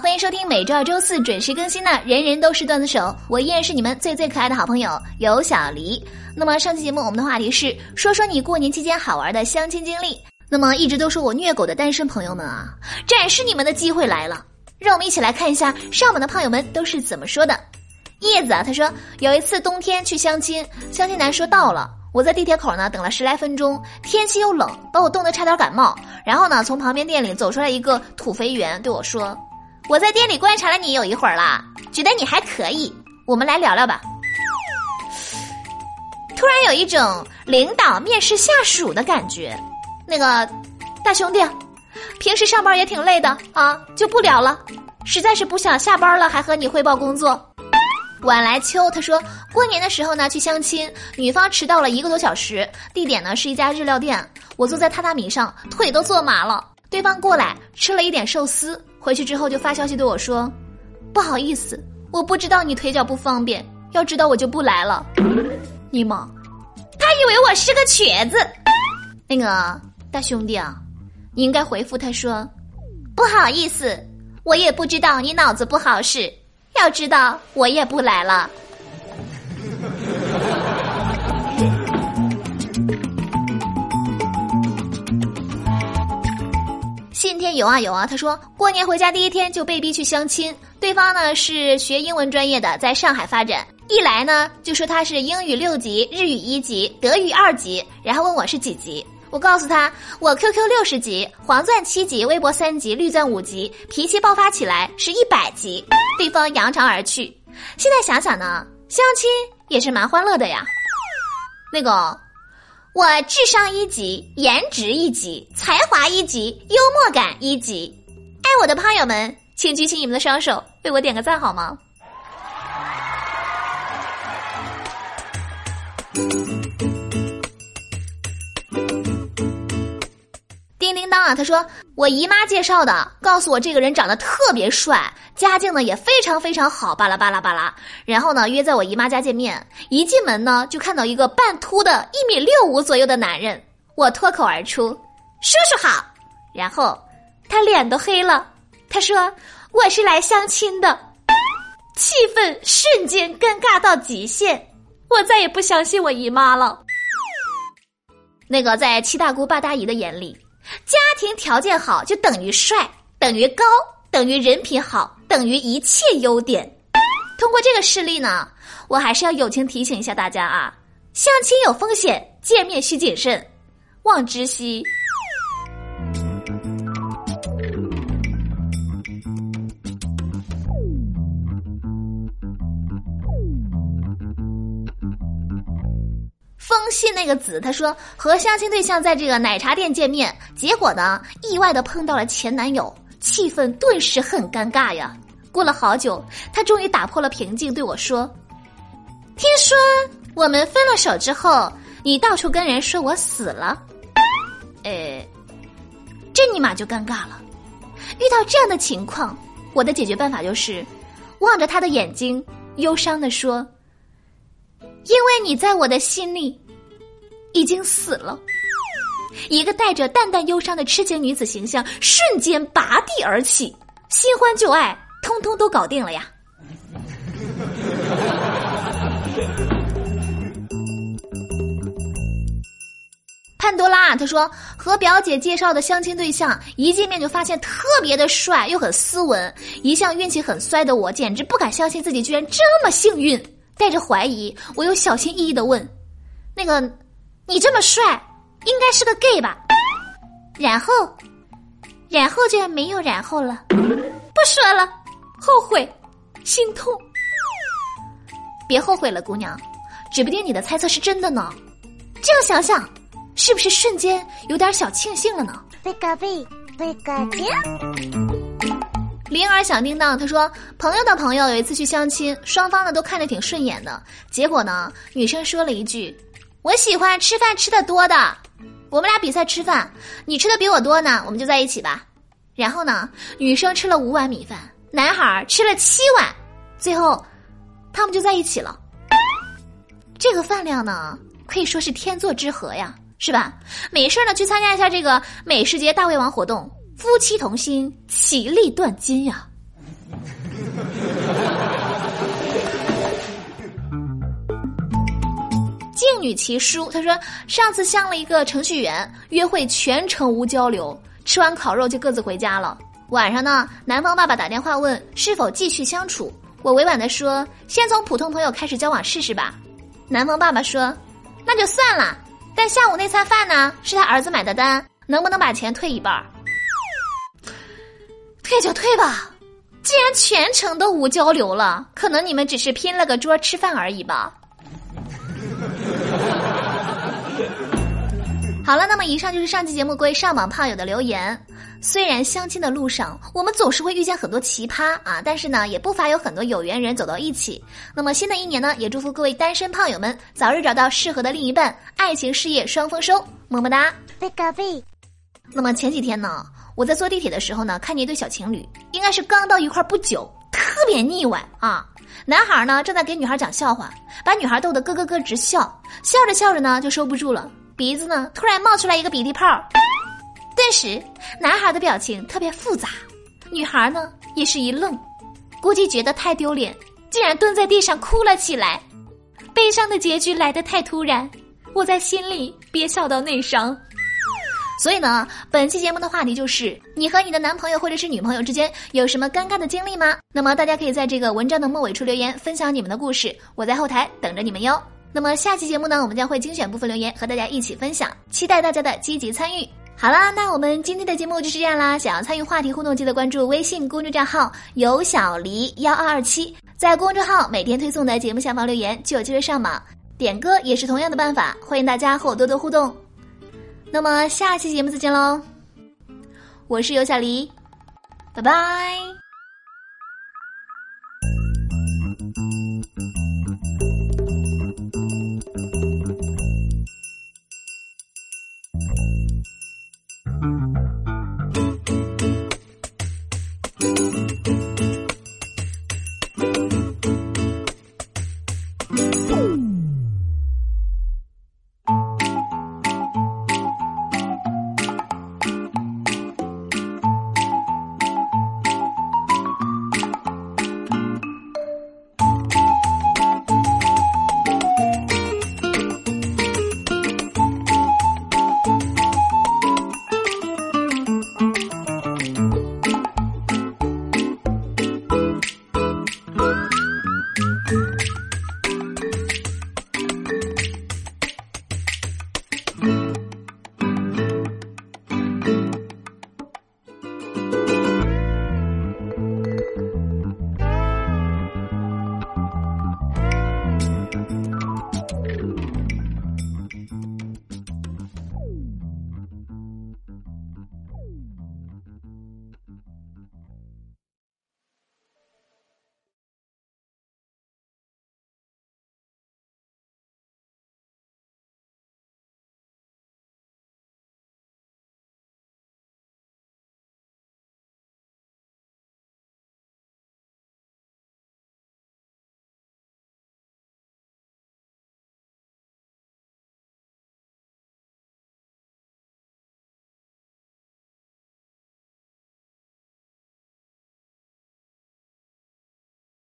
欢迎收听每周二、周四准时更新的《人人都是段子手》，我依然是你们最最可爱的好朋友有小黎。那么上期节目我们的话题是说说你过年期间好玩的相亲经历。那么一直都说我虐狗的单身朋友们啊，展示你们的机会来了，让我们一起来看一下上榜的胖友们都是怎么说的。叶子啊，他说有一次冬天去相亲，相亲男说到了。我在地铁口呢等了十来分钟，天气又冷，把我冻得差点感冒。然后呢，从旁边店里走出来一个土肥圆，对我说：“我在店里观察了你有一会儿了，觉得你还可以，我们来聊聊吧。”突然有一种领导面试下属的感觉。那个大兄弟，平时上班也挺累的啊，就不聊了，实在是不想下班了还和你汇报工作。晚来秋他说，过年的时候呢去相亲，女方迟到了一个多小时，地点呢是一家日料店，我坐在榻榻米上，腿都坐麻了。对方过来吃了一点寿司，回去之后就发消息对我说：“不好意思，我不知道你腿脚不方便，要知道我就不来了。”你妈，他以为我是个瘸子。那个大兄弟啊，你应该回复他说：“不好意思，我也不知道你脑子不好使。”要知道，我也不来了。天有啊有啊，他说过年回家第一天就被逼去相亲，对方呢是学英文专业的，在上海发展。一来呢就说他是英语六级，日语一级，德语二级，然后问我是几级。我告诉他，我 QQ 六十级，黄钻七级，微博三级，绿钻五级，脾气爆发起来是一百级。对方扬长而去。现在想想呢，相亲也是蛮欢乐的呀。那个，我智商一级，颜值一级，才华一级，幽默感一级。爱我的胖友们，请举起你们的双手，为我点个赞好吗？他说我姨妈介绍的，告诉我这个人长得特别帅，家境呢也非常非常好，巴拉巴拉巴拉。然后呢，约在我姨妈家见面。一进门呢，就看到一个半秃的一米六五左右的男人，我脱口而出：“叔叔好。”然后他脸都黑了，他说：“我是来相亲的。”气氛瞬间尴尬到极限，我再也不相信我姨妈了。那个在七大姑八大姨的眼里。家听条件好就等于帅，等于高，等于人品好，等于一切优点。通过这个事例呢，我还是要友情提醒一下大家啊，相亲有风险，见面需谨慎，望知悉。信那个子，他说和相亲对象在这个奶茶店见面，结果呢，意外的碰到了前男友，气氛顿时很尴尬呀。过了好久，他终于打破了平静，对我说：“听说我们分了手之后，你到处跟人说我死了。”呃，这尼玛就尴尬了。遇到这样的情况，我的解决办法就是望着他的眼睛，忧伤的说：“因为你在我的心里。”已经死了，一个带着淡淡忧伤的痴情女子形象瞬间拔地而起，新欢旧爱通通都搞定了呀！潘多拉，他说和表姐介绍的相亲对象一见面就发现特别的帅又很斯文，一向运气很衰的我简直不敢相信自己居然这么幸运，带着怀疑，我又小心翼翼的问：“那个。”你这么帅，应该是个 gay 吧？然后，然后就没有然后了。不说了，后悔，心痛。别后悔了，姑娘，指不定你的猜测是真的呢。这样想想，是不是瞬间有点小庆幸了呢？贝卡贝，贝卡贝。铃儿响叮当，他说朋友的朋友有一次去相亲，双方呢都看着挺顺眼的，结果呢，女生说了一句。我喜欢吃饭吃的多的，我们俩比赛吃饭，你吃的比我多呢，我们就在一起吧。然后呢，女生吃了五碗米饭，男孩吃了七碗，最后他们就在一起了。这个饭量呢，可以说是天作之合呀，是吧？没事呢，去参加一下这个美食节大胃王活动，夫妻同心，其利断金呀。女奇书，他说上次相了一个程序员，约会全程无交流，吃完烤肉就各自回家了。晚上呢，男方爸爸打电话问是否继续相处，我委婉的说先从普通朋友开始交往试试吧。男方爸爸说那就算了，但下午那餐饭呢是他儿子买的单，能不能把钱退一半？退就退吧，既然全程都无交流了，可能你们只是拼了个桌吃饭而已吧。好了，那么以上就是上期节目各位上榜胖友的留言。虽然相亲的路上我们总是会遇见很多奇葩啊，但是呢，也不乏有很多有缘人走到一起。那么新的一年呢，也祝福各位单身胖友们早日找到适合的另一半，爱情事业双丰收，么么哒。贝卡贝。那么前几天呢，我在坐地铁的时候呢，看见一对小情侣，应该是刚到一块不久，特别腻歪啊。男孩呢正在给女孩讲笑话，把女孩逗得咯咯咯直笑，笑着笑着呢就收不住了。鼻子呢，突然冒出来一个鼻涕泡，顿时男孩的表情特别复杂，女孩呢也是一愣，估计觉得太丢脸，竟然蹲在地上哭了起来。悲伤的结局来得太突然，我在心里憋笑到内伤。所以呢，本期节目的话题就是你和你的男朋友或者是女朋友之间有什么尴尬的经历吗？那么大家可以在这个文章的末尾处留言，分享你们的故事，我在后台等着你们哟。那么下期节目呢，我们将会精选部分留言和大家一起分享，期待大家的积极参与。好啦，那我们今天的节目就是这样啦。想要参与话题互动，记得关注微信公众账号“有小黎幺二二七”，在公众号每天推送的节目下方留言就有机会上榜。点歌也是同样的办法，欢迎大家和我多多互动。那么下期节目再见喽，我是有小黎，拜拜。